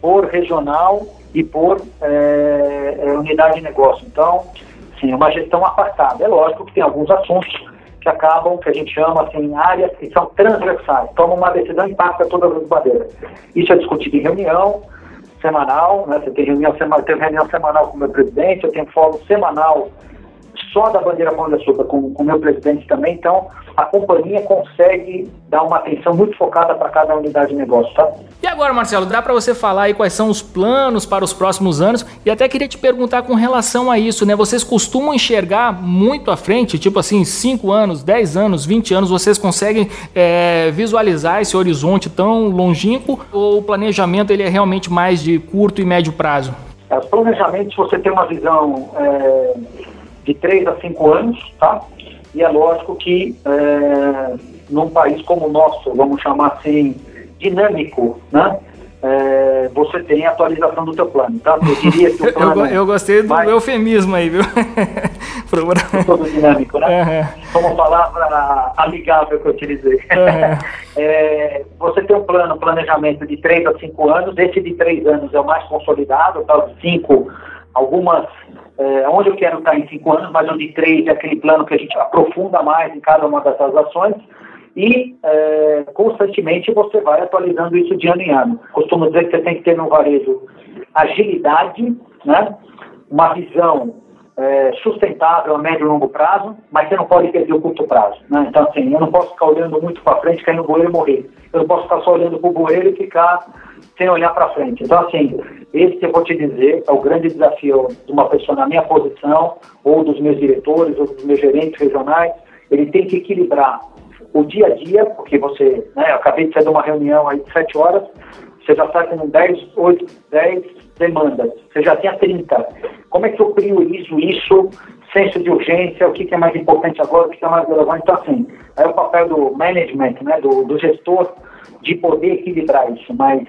por regional e por é, é, unidade de negócio. Então, sim, uma gestão apartada. É lógico que tem alguns assuntos que acabam, que a gente chama assim, áreas que são transversais, tomam uma decisão e impacta todas as bandeiras. Isso é discutido em reunião semanal, né? Você tem reunião semanal, tem reunião semanal com o meu presidente, eu tenho fórum semanal só da bandeira Pão de Açúcar, com o meu presidente também, então a companhia consegue dar uma atenção muito focada para cada unidade de negócio, tá? E agora, Marcelo, dá para você falar aí quais são os planos para os próximos anos? E até queria te perguntar com relação a isso, né? Vocês costumam enxergar muito à frente, tipo assim, 5 anos, 10 anos, 20 anos, vocês conseguem é, visualizar esse horizonte tão longínquo ou o planejamento ele é realmente mais de curto e médio prazo? Os planejamentos, você tem uma visão é, de 3 a 5 anos, tá? E é lógico que é, num país como o nosso, vamos chamar assim, dinâmico, né? É, você tem a atualização do teu plano, tá? Eu diria que o plano... eu, eu gostei do vai... eufemismo aí, viu? Todo dinâmico, né? Uhum. Como palavra amigável que eu utilizei. Uhum. É, você tem um plano, planejamento de 3 a 5 anos, esse de 3 anos é o mais consolidado, tá? De 5, algumas é, onde eu quero estar em cinco anos, mas onde três é aquele plano que a gente aprofunda mais em cada uma dessas ações e é, constantemente você vai atualizando isso de ano em ano. Costumo dizer que você tem que ter no varejo agilidade, né? uma visão é, sustentável a médio e longo prazo, mas você não pode perder o curto prazo. Né? Então, assim, eu não posso ficar olhando muito para frente, cair no bueiro e morrer. Eu não posso ficar só olhando para o bueiro e ficar sem olhar para frente. Então, assim, esse eu vou te dizer é o grande desafio de uma pessoa na minha posição, ou dos meus diretores, ou dos meus gerentes regionais. Ele tem que equilibrar o dia a dia, porque você, né, eu acabei de sair de uma reunião aí de 7 horas, você já está com 10, 8, 10 demandas, você já tinha 30. Como é que eu priorizo isso, senso de urgência, o que, que é mais importante agora, o que, que é mais relevante? Então, assim, é o papel do management, né, do, do gestor, de poder equilibrar isso, mas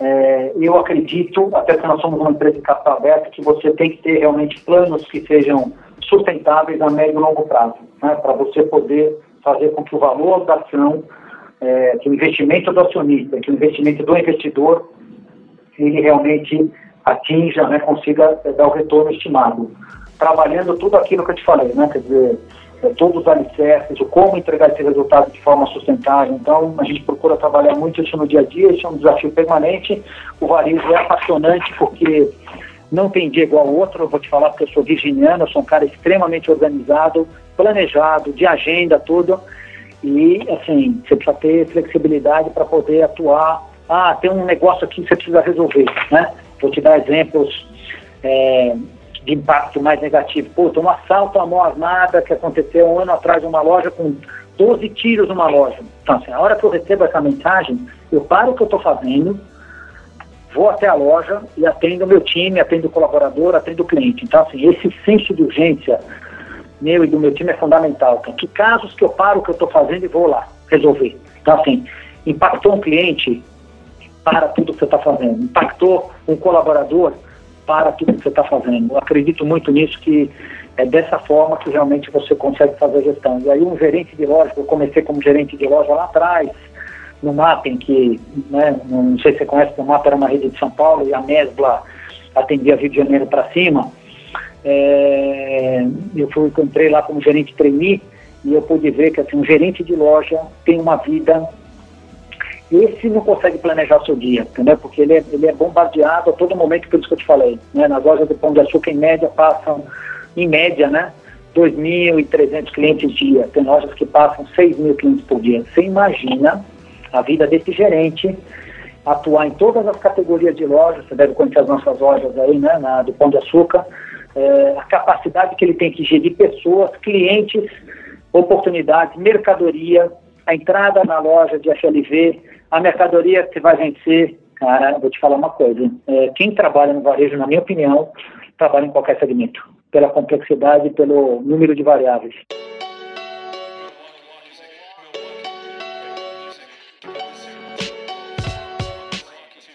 é, eu acredito, até que nós somos uma empresa de capital aberto, que você tem que ter realmente planos que sejam sustentáveis a médio e longo prazo, né, para você poder fazer com que o valor da ação, é, que o investimento do acionista, que o investimento do investidor, ele realmente atinja, né, consiga é, dar o retorno estimado. Trabalhando tudo aquilo que eu te falei, né, quer dizer, é, todos os alicerces, o como entregar esse resultado de forma sustentável. Então, a gente procura trabalhar muito isso no dia a dia, isso é um desafio permanente. O varejo é apaixonante porque não tem dia igual ao outro, eu vou te falar porque eu sou virginiano, eu sou um cara extremamente organizado, planejado, de agenda, tudo. E, assim, você precisa ter flexibilidade para poder atuar. Ah, tem um negócio aqui que você precisa resolver, né? Vou te dar exemplos é, de impacto mais negativo. Pô, tem um assalto à mão armada que aconteceu um ano atrás em uma loja com 12 tiros numa loja. Então, assim, a hora que eu recebo essa mensagem, eu paro o que eu estou fazendo, vou até a loja e atendo o meu time, atendo o colaborador, atendo o cliente. Então, assim, esse senso de urgência meu e do meu time é fundamental. Então, que casos que eu paro o que eu estou fazendo e vou lá resolver. Então, assim, impactou um cliente, para tudo que você está fazendo. Impactou um colaborador, para tudo que você está fazendo. Eu acredito muito nisso, que é dessa forma que realmente você consegue fazer a gestão. E aí um gerente de loja, eu comecei como gerente de loja lá atrás, no Mapping, que, né, não sei se você conhece, o Mapping era uma rede de São Paulo e a Mesbla atendia Rio de Janeiro para cima. É, eu fui, entrei lá como gerente trainee e eu pude ver que assim, um gerente de loja tem uma vida esse não consegue planejar seu dia, entendeu? Porque ele é, ele é bombardeado a todo momento, por isso que eu te falei. Né? Nas lojas de pão de açúcar, em média, passam, em média, né? 2.300 clientes dia. Tem lojas que passam 6 mil clientes por dia. Você imagina a vida desse gerente atuar em todas as categorias de lojas, você deve conhecer as nossas lojas aí, né, na, do Pão de Açúcar, é, a capacidade que ele tem que gerir pessoas, clientes, oportunidades, mercadoria, a entrada na loja de FLV, a mercadoria que vai vencer, cara, vou te falar uma coisa. É, quem trabalha no varejo, na minha opinião, trabalha em qualquer segmento, pela complexidade e pelo número de variáveis.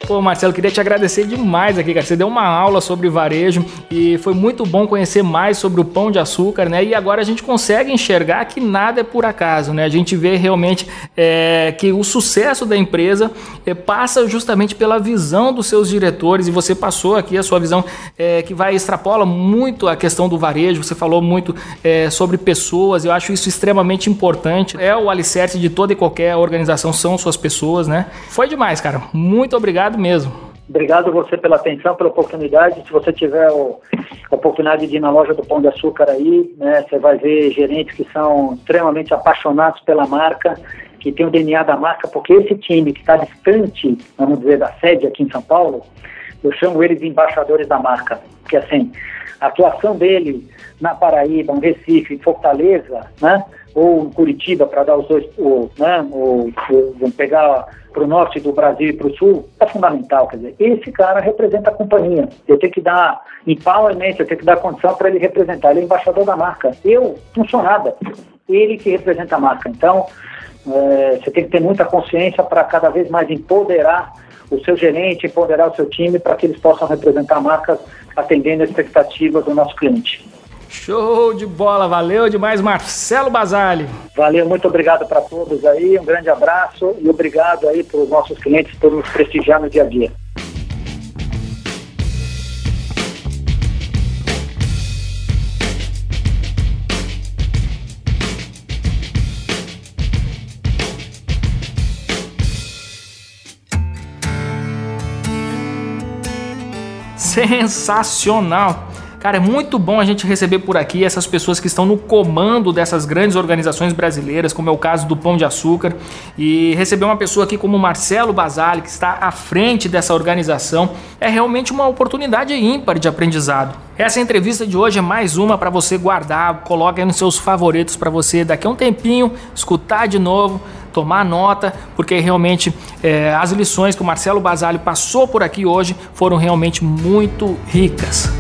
Pô, Marcelo, queria te agradecer demais aqui, cara. Você deu uma aula sobre varejo e foi muito bom conhecer mais sobre o pão de açúcar, né? E agora a gente consegue enxergar que nada é por acaso, né? A gente vê realmente é, que o sucesso da empresa é, passa justamente pela visão dos seus diretores e você passou aqui a sua visão é, que vai extrapola muito a questão do varejo. Você falou muito é, sobre pessoas. Eu acho isso extremamente importante. É o alicerce de toda e qualquer organização são suas pessoas, né? Foi demais, cara. Muito obrigado mesmo. Obrigado você pela atenção, pela oportunidade. Se você tiver o, a oportunidade de ir na loja do Pão de Açúcar aí, né, você vai ver gerentes que são extremamente apaixonados pela marca, que tem o DNA da marca, porque esse time que está distante, vamos dizer, da sede aqui em São Paulo, eu chamo eles de embaixadores da marca. Porque assim, a atuação dele na Paraíba, no Recife, em Fortaleza, né? ou em Curitiba, para dar os dois, o, né? pegar para o norte do Brasil e para o sul, é fundamental. Quer dizer, esse cara representa a companhia. Eu tenho que dar empowerment, eu tenho que dar condição para ele representar. Ele é embaixador da marca. Eu não sou nada. Ele que representa a marca. Então, é, você tem que ter muita consciência para cada vez mais empoderar o seu gerente, empoderar o seu time para que eles possam representar a marca atendendo a expectativa do nosso cliente. Show de bola, valeu demais, Marcelo Basali. Valeu, muito obrigado para todos aí, um grande abraço e obrigado aí para os nossos clientes por nos prestigiar no dia a dia. Sensacional! Cara, é muito bom a gente receber por aqui essas pessoas que estão no comando dessas grandes organizações brasileiras, como é o caso do Pão de Açúcar, e receber uma pessoa aqui como Marcelo Basali, que está à frente dessa organização, é realmente uma oportunidade ímpar de aprendizado. Essa entrevista de hoje é mais uma para você guardar, coloque aí nos seus favoritos para você daqui a um tempinho escutar de novo, tomar nota, porque realmente é, as lições que o Marcelo Basali passou por aqui hoje foram realmente muito ricas.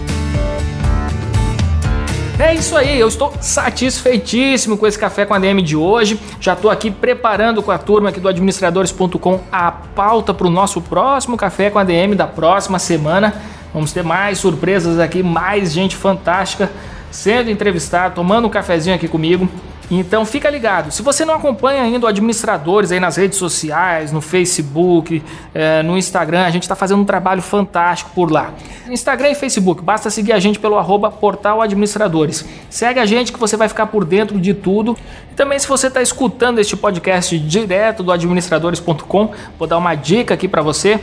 É isso aí, eu estou satisfeitíssimo com esse café com a DM de hoje. Já estou aqui preparando com a turma aqui do administradores.com a pauta para o nosso próximo café com a DM da próxima semana. Vamos ter mais surpresas aqui, mais gente fantástica sendo entrevistada, tomando um cafezinho aqui comigo. Então fica ligado. Se você não acompanha ainda o Administradores aí nas redes sociais, no Facebook, é, no Instagram, a gente está fazendo um trabalho fantástico por lá. Instagram e Facebook, basta seguir a gente pelo arroba Portal Administradores. Segue a gente que você vai ficar por dentro de tudo. E também se você está escutando este podcast direto do administradores.com, vou dar uma dica aqui para você.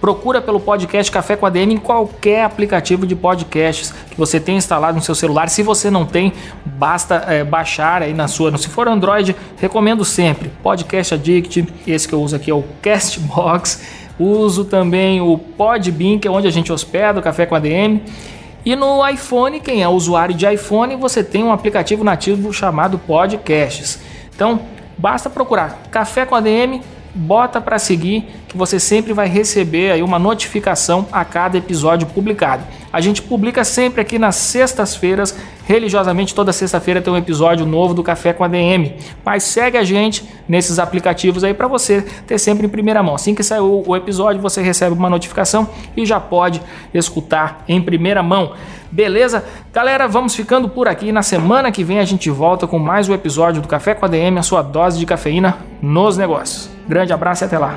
Procura pelo podcast Café com ADM em qualquer aplicativo de podcasts que você tenha instalado no seu celular. Se você não tem, basta é, baixar aí na sua. Se for Android, recomendo sempre Podcast Addict. Esse que eu uso aqui é o Castbox. Uso também o Podbean, que é onde a gente hospeda o Café com ADM. E no iPhone, quem é usuário de iPhone, você tem um aplicativo nativo chamado Podcasts. Então, basta procurar Café com ADM bota para seguir que você sempre vai receber aí uma notificação a cada episódio publicado. A gente publica sempre aqui nas sextas-feiras, religiosamente toda sexta-feira tem um episódio novo do Café com a DM. Mas segue a gente nesses aplicativos aí para você ter sempre em primeira mão. Assim que sair o episódio, você recebe uma notificação e já pode escutar em primeira mão. Beleza? Galera, vamos ficando por aqui. Na semana que vem a gente volta com mais um episódio do Café com a DM, a sua dose de cafeína nos negócios. Grande abraço e até lá.